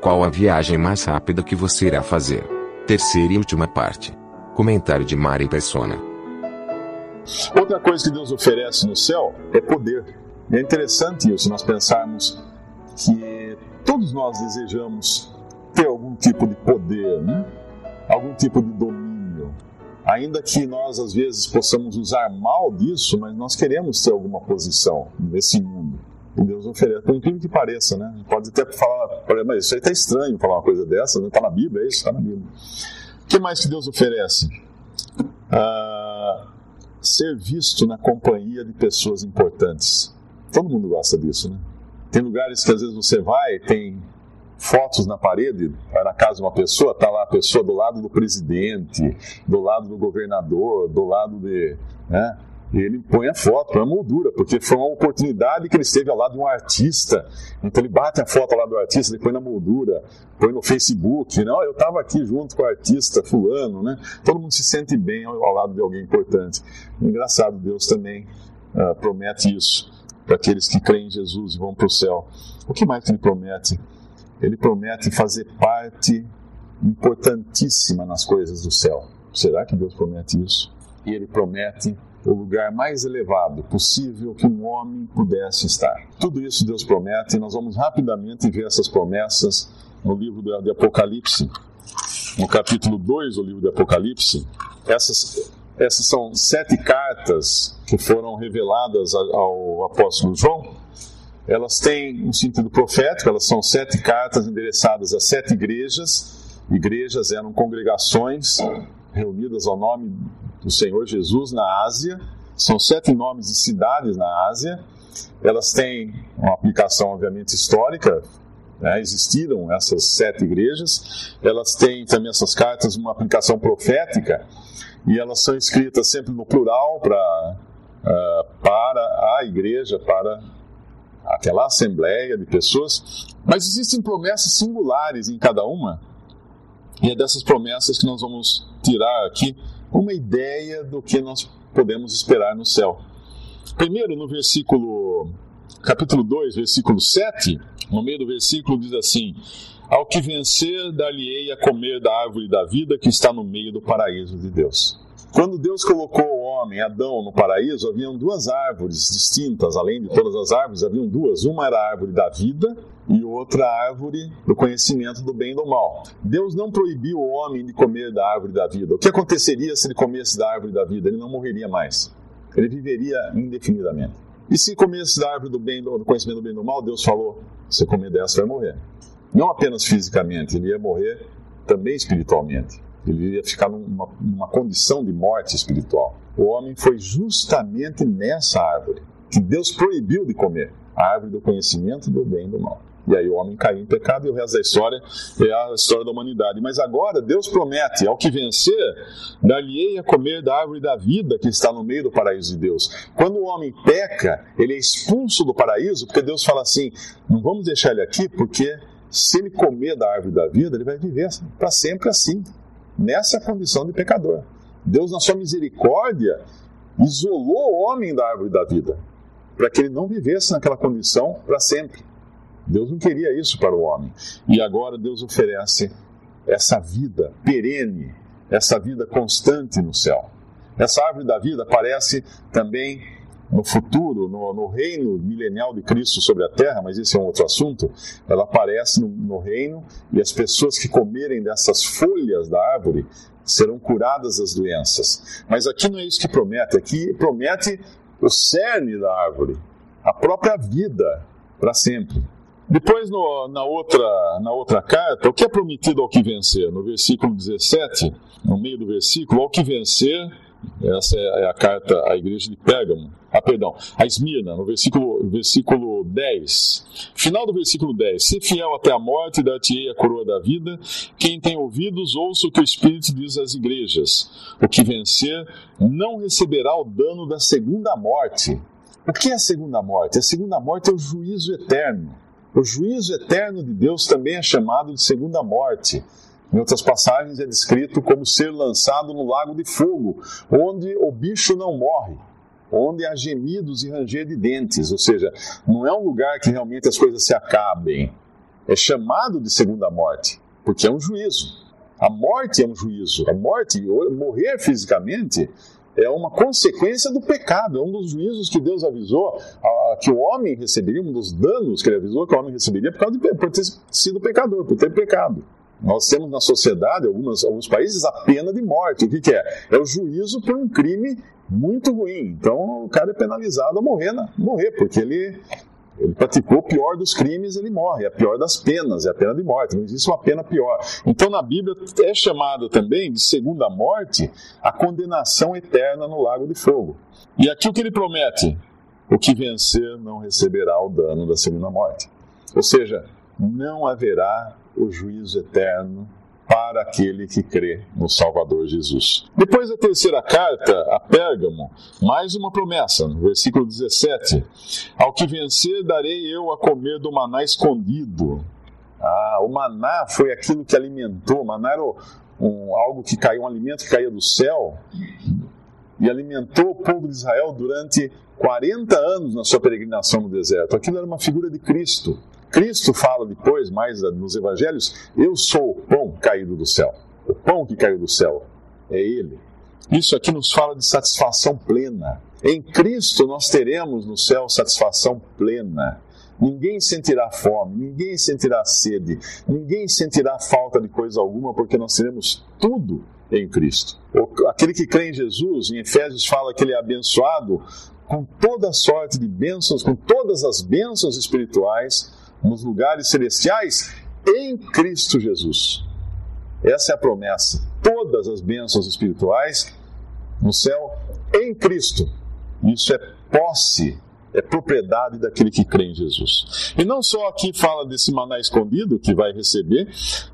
Qual a viagem mais rápida que você irá fazer? Terceira e última parte. Comentário de Mari Persona. Outra coisa que Deus oferece no céu é poder. É interessante isso, nós pensarmos que todos nós desejamos ter algum tipo de poder, né? algum tipo de domínio. Ainda que nós, às vezes, possamos usar mal disso, mas nós queremos ter alguma posição nesse mundo. Deus oferece, por incrível que pareça, né? Pode até falar, mas isso aí está estranho falar uma coisa dessa, né? está na Bíblia, é isso? Está na Bíblia. O que mais que Deus oferece? Ah, ser visto na companhia de pessoas importantes. Todo mundo gosta disso, né? Tem lugares que às vezes você vai, tem fotos na parede, vai na casa de uma pessoa, tá lá a pessoa do lado do presidente, do lado do governador, do lado de. Né? Ele põe a foto, põe a moldura, porque foi uma oportunidade que ele esteve ao lado de um artista. Então ele bate a foto lá do artista, ele põe na moldura, põe no Facebook. Não, eu estava aqui junto com o artista fulano, né? Todo mundo se sente bem ao lado de alguém importante. Engraçado, Deus também uh, promete isso para aqueles que creem em Jesus e vão para o céu. O que mais que ele promete? Ele promete fazer parte importantíssima nas coisas do céu. Será que Deus promete isso? E ele promete o lugar mais elevado possível que um homem pudesse estar. Tudo isso Deus promete e nós vamos rapidamente ver essas promessas no livro de Apocalipse. No capítulo 2 do livro de Apocalipse, essas essas são sete cartas que foram reveladas ao apóstolo João. Elas têm um sentido profético, elas são sete cartas endereçadas a sete igrejas. Igrejas eram congregações reunidas ao nome do Senhor Jesus na Ásia. São sete nomes de cidades na Ásia. Elas têm uma aplicação, obviamente, histórica, né, existiram essas sete igrejas, elas têm também essas cartas uma aplicação profética, e elas são escritas sempre no plural pra, uh, para a igreja, para aquela assembleia de pessoas, mas existem promessas singulares em cada uma, e é dessas promessas que nós vamos tirar aqui uma ideia do que nós podemos esperar no céu. Primeiro, no versículo, capítulo 2, versículo 7, no meio do versículo diz assim: ao que vencer, dar-lhe-ei a comer da árvore da vida que está no meio do paraíso de Deus. Quando Deus colocou homem, Adão, no paraíso, haviam duas árvores distintas, além de todas as árvores, haviam duas. Uma era a árvore da vida e outra árvore do conhecimento do bem e do mal. Deus não proibiu o homem de comer da árvore da vida. O que aconteceria se ele comesse da árvore da vida? Ele não morreria mais. Ele viveria indefinidamente. E se comesse da árvore do, bem, do conhecimento do bem e do mal, Deus falou: se comer dessa, vai morrer. Não apenas fisicamente, ele ia morrer também espiritualmente. Ele ia ficar numa, numa condição de morte espiritual. O homem foi justamente nessa árvore que Deus proibiu de comer a árvore do conhecimento do bem e do mal. E aí o homem caiu em pecado e o resto da história é a história da humanidade. Mas agora Deus promete, ao que vencer, dar-lhe-ei a comer da árvore da vida que está no meio do paraíso de Deus. Quando o homem peca, ele é expulso do paraíso, porque Deus fala assim: não vamos deixar ele aqui, porque se ele comer da árvore da vida, ele vai viver para sempre assim, nessa condição de pecador. Deus, na sua misericórdia, isolou o homem da árvore da vida, para que ele não vivesse naquela condição para sempre. Deus não queria isso para o homem. E agora Deus oferece essa vida perene, essa vida constante no céu. Essa árvore da vida aparece também no futuro, no, no, reino milenial de Cristo sobre a terra, mas esse é um outro assunto, ela aparece no, no reino e as pessoas que comerem dessas folhas da árvore serão curadas das doenças. Mas aqui não é isso que promete, aqui promete o cerne da árvore, a própria vida para sempre. Depois, no, na, outra, na outra carta, o que é prometido ao que vencer? No versículo 17, no meio do versículo, ao que vencer, Essa é a carta à igreja de Pérgamo. Ah, perdão, a Esmirna, no versículo, versículo 10. Final do versículo 10. Se fiel até a morte, dar-te-ei a coroa da vida. Quem tem ouvidos, ouça o que o Espírito diz às igrejas. O que vencer não receberá o dano da segunda morte. O que é a segunda morte? A segunda morte é o juízo eterno. O juízo eterno de Deus também é chamado de segunda morte. Em outras passagens é descrito como ser lançado no lago de fogo, onde o bicho não morre, onde há gemidos e ranger de dentes, ou seja, não é um lugar que realmente as coisas se acabem. É chamado de segunda morte, porque é um juízo. A morte é um juízo. A morte, morrer fisicamente, é uma consequência do pecado, é um dos juízos que Deus avisou a, que o homem receberia, um dos danos que ele avisou que o homem receberia por, causa de, por ter sido pecador, por ter pecado. Nós temos na sociedade, algumas, alguns países, a pena de morte. O que, que, é? É o juízo por um crime muito ruim. Então o cara é penalizado a morrer, né? morrer porque ele, ele praticou o pior dos crimes, ele morre. É a pior das penas, é a pena de morte. Não existe uma pena pior. Então na Bíblia é chamado também de segunda morte a condenação eterna no lago de fogo. E aqui o que ele promete? O que vencer não receberá o dano da segunda morte. Ou seja, não haverá o juízo eterno para aquele que crê no Salvador Jesus. Depois da terceira carta a Pérgamo, mais uma promessa, no versículo 17: Ao que vencer, darei eu a comer do maná escondido. Ah, o maná foi aquilo que alimentou, o maná era um, algo que caiu, um alimento que caía do céu e alimentou o povo de Israel durante 40 anos na sua peregrinação no deserto. Aquilo era uma figura de Cristo. Cristo fala depois, mais nos evangelhos, eu sou o pão caído do céu. O pão que caiu do céu é Ele. Isso aqui nos fala de satisfação plena. Em Cristo nós teremos no céu satisfação plena. Ninguém sentirá fome, ninguém sentirá sede, ninguém sentirá falta de coisa alguma, porque nós teremos tudo em Cristo. Aquele que crê em Jesus, em Efésios fala que ele é abençoado com toda sorte de bênçãos, com todas as bênçãos espirituais nos lugares celestiais em Cristo Jesus. Essa é a promessa. Todas as bênçãos espirituais no céu em Cristo. Isso é posse, é propriedade daquele que crê em Jesus. E não só aqui fala desse maná escondido que vai receber,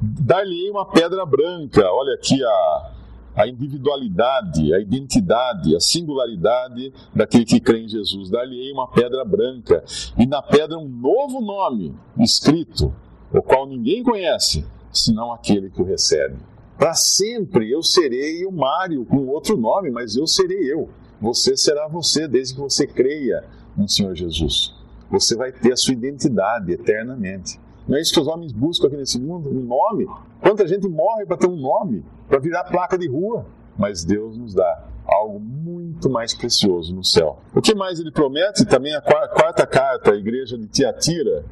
dar-lhe uma pedra branca. Olha aqui a, a individualidade, a identidade, a singularidade daquele que crê em Jesus. Dar-lhe uma pedra branca e na pedra um novo nome escrito, o qual ninguém conhece, senão aquele que o recebe. Para sempre eu serei o Mário com outro nome, mas eu serei eu. Você será você, desde que você creia no Senhor Jesus. Você vai ter a sua identidade eternamente. Não é isso que os homens buscam aqui nesse mundo? Um nome? Quanta gente morre para ter um nome, para virar placa de rua? Mas Deus nos dá algo muito mais precioso no céu. O que mais ele promete? Também a quarta carta à igreja de Tiatira,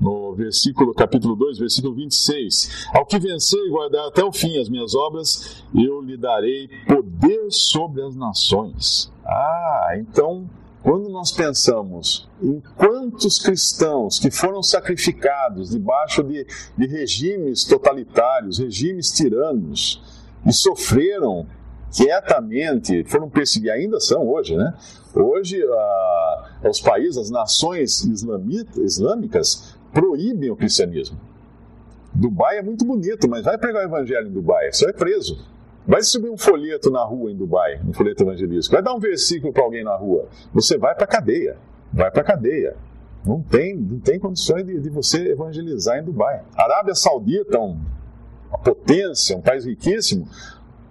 no versículo capítulo 2, versículo 26. Ao que vencer e guardar até o fim as minhas obras, eu lhe darei poder sobre as nações. Ah, então quando nós pensamos em quantos cristãos que foram sacrificados debaixo de, de regimes totalitários, regimes tiranos, e sofreram quietamente, foram perseguidos, ainda são hoje, né? Hoje, ah, os países, as nações islâmicas proíbem o cristianismo. Dubai é muito bonito, mas vai pregar o evangelho em Dubai, você é preso. Vai subir um folheto na rua em Dubai, um folheto evangelístico. Vai dar um versículo para alguém na rua. Você vai para cadeia. Vai para cadeia. Não tem, não tem condições de, de, você evangelizar em Dubai. Arábia Saudita, um, uma potência, um país riquíssimo.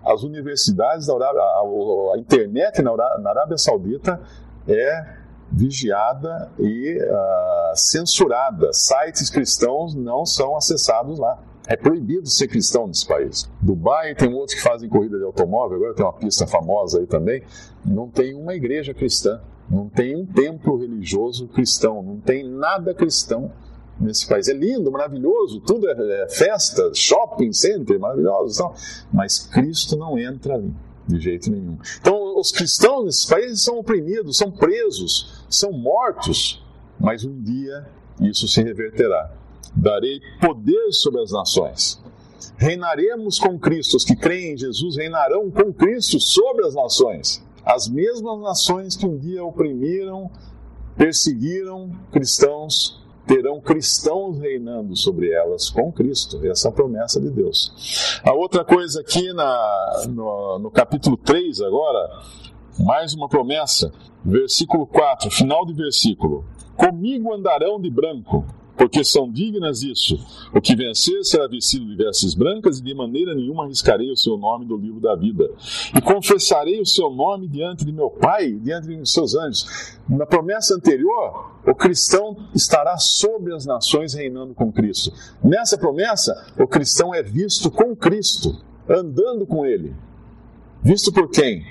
As universidades da Arábia, a, a internet na, na Arábia Saudita é vigiada e uh, censurada. Sites cristãos não são acessados lá. É proibido ser cristão nesse país. Dubai tem outros que fazem corrida de automóvel, agora tem uma pista famosa aí também. Não tem uma igreja cristã, não tem um templo religioso cristão, não tem nada cristão nesse país. É lindo, maravilhoso, tudo é, é festa, shopping center, maravilhoso, então, mas Cristo não entra ali de jeito nenhum. Então, os cristãos nesses países são oprimidos, são presos, são mortos, mas um dia isso se reverterá darei poder sobre as nações. Reinaremos com Cristo. Os que creem em Jesus reinarão com Cristo sobre as nações. As mesmas nações que um dia oprimiram, perseguiram cristãos, terão cristãos reinando sobre elas com Cristo. Essa é a promessa de Deus. A outra coisa aqui na, no, no capítulo 3 agora, mais uma promessa. Versículo 4, final do versículo. Comigo andarão de branco porque são dignas disso. O que vencer será vestido de vestes brancas e de maneira nenhuma arriscarei o seu nome do livro da vida. E confessarei o seu nome diante de meu Pai, diante de seus anjos. Na promessa anterior, o cristão estará sobre as nações reinando com Cristo. Nessa promessa, o cristão é visto com Cristo, andando com Ele. Visto por quem?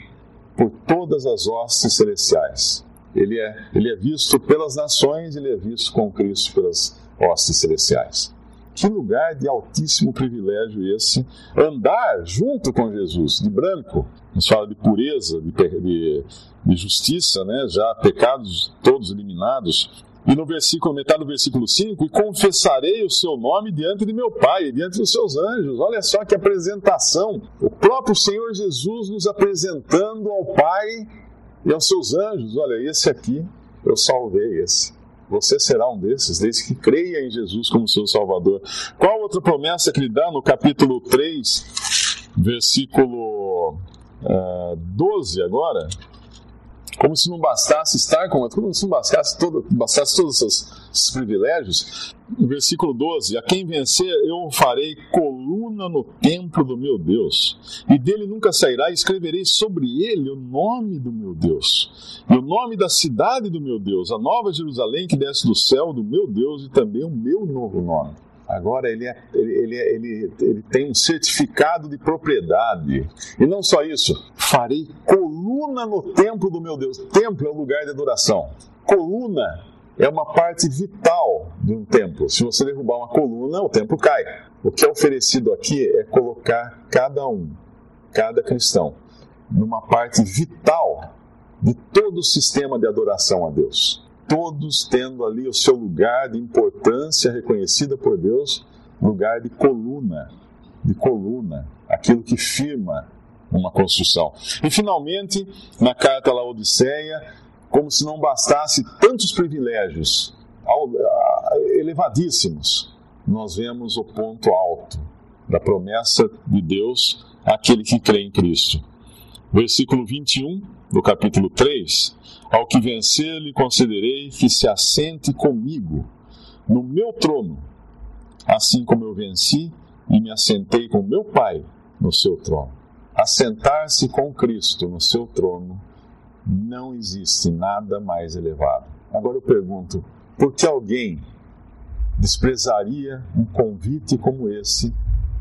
Por todas as hostes celestiais. Ele é, ele é visto pelas nações, ele é visto com Cristo pelas hostes celestiais. Que lugar de altíssimo privilégio esse, andar junto com Jesus, de branco, nos fala de pureza, de, de, de justiça, né? já pecados todos eliminados. E no versículo, metade do versículo 5, e confessarei o seu nome diante de meu Pai, diante dos seus anjos. Olha só que apresentação. O próprio Senhor Jesus nos apresentando ao Pai e aos seus anjos: olha, esse aqui eu salvei esse. Você será um desses, desde que creia em Jesus como seu Salvador. Qual outra promessa que ele dá no capítulo 3, versículo uh, eh, 12 agora? Como se não bastasse estar com como se não bastasse, todo, bastasse todos esses, esses privilégios. Versículo 12: A quem vencer, eu farei coluna no templo do meu Deus, e dele nunca sairá, e escreverei sobre ele o nome do meu Deus, e o nome da cidade do meu Deus, a nova Jerusalém que desce do céu do meu Deus, e também o meu novo nome. Agora ele, é, ele, ele, ele, ele tem um certificado de propriedade. E não só isso, farei coluna no templo do meu Deus. Templo é o lugar de adoração. Coluna é uma parte vital de um templo. Se você derrubar uma coluna, o templo cai. O que é oferecido aqui é colocar cada um, cada cristão, numa parte vital de todo o sistema de adoração a Deus todos tendo ali o seu lugar de importância reconhecida por Deus, lugar de coluna, de coluna, aquilo que firma uma construção. E finalmente, na carta à Laodiceia, como se não bastasse tantos privilégios elevadíssimos, nós vemos o ponto alto da promessa de Deus àquele que crê em Cristo. Versículo 21 do capítulo 3 ao que vencer, lhe concederei que se assente comigo no meu trono, assim como eu venci e me assentei com meu Pai no seu trono. Assentar-se com Cristo no seu trono não existe nada mais elevado. Agora eu pergunto: por que alguém desprezaria um convite como esse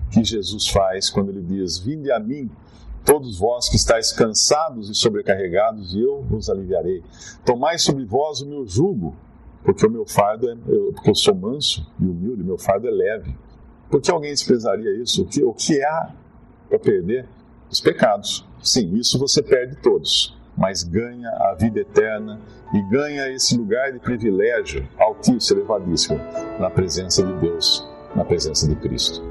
que Jesus faz quando ele diz: Vinde a mim, Todos vós que estáis cansados e sobrecarregados, e eu vos aliviarei. Tomai sobre vós o meu jugo, porque o meu fardo é, eu, porque eu sou manso e humilde, meu fardo é leve. Por que alguém desprezaria isso? O que, o que há para perder? Os pecados. Sim, isso você perde todos, mas ganha a vida eterna e ganha esse lugar de privilégio altíssimo, elevadíssimo, na presença de Deus, na presença de Cristo.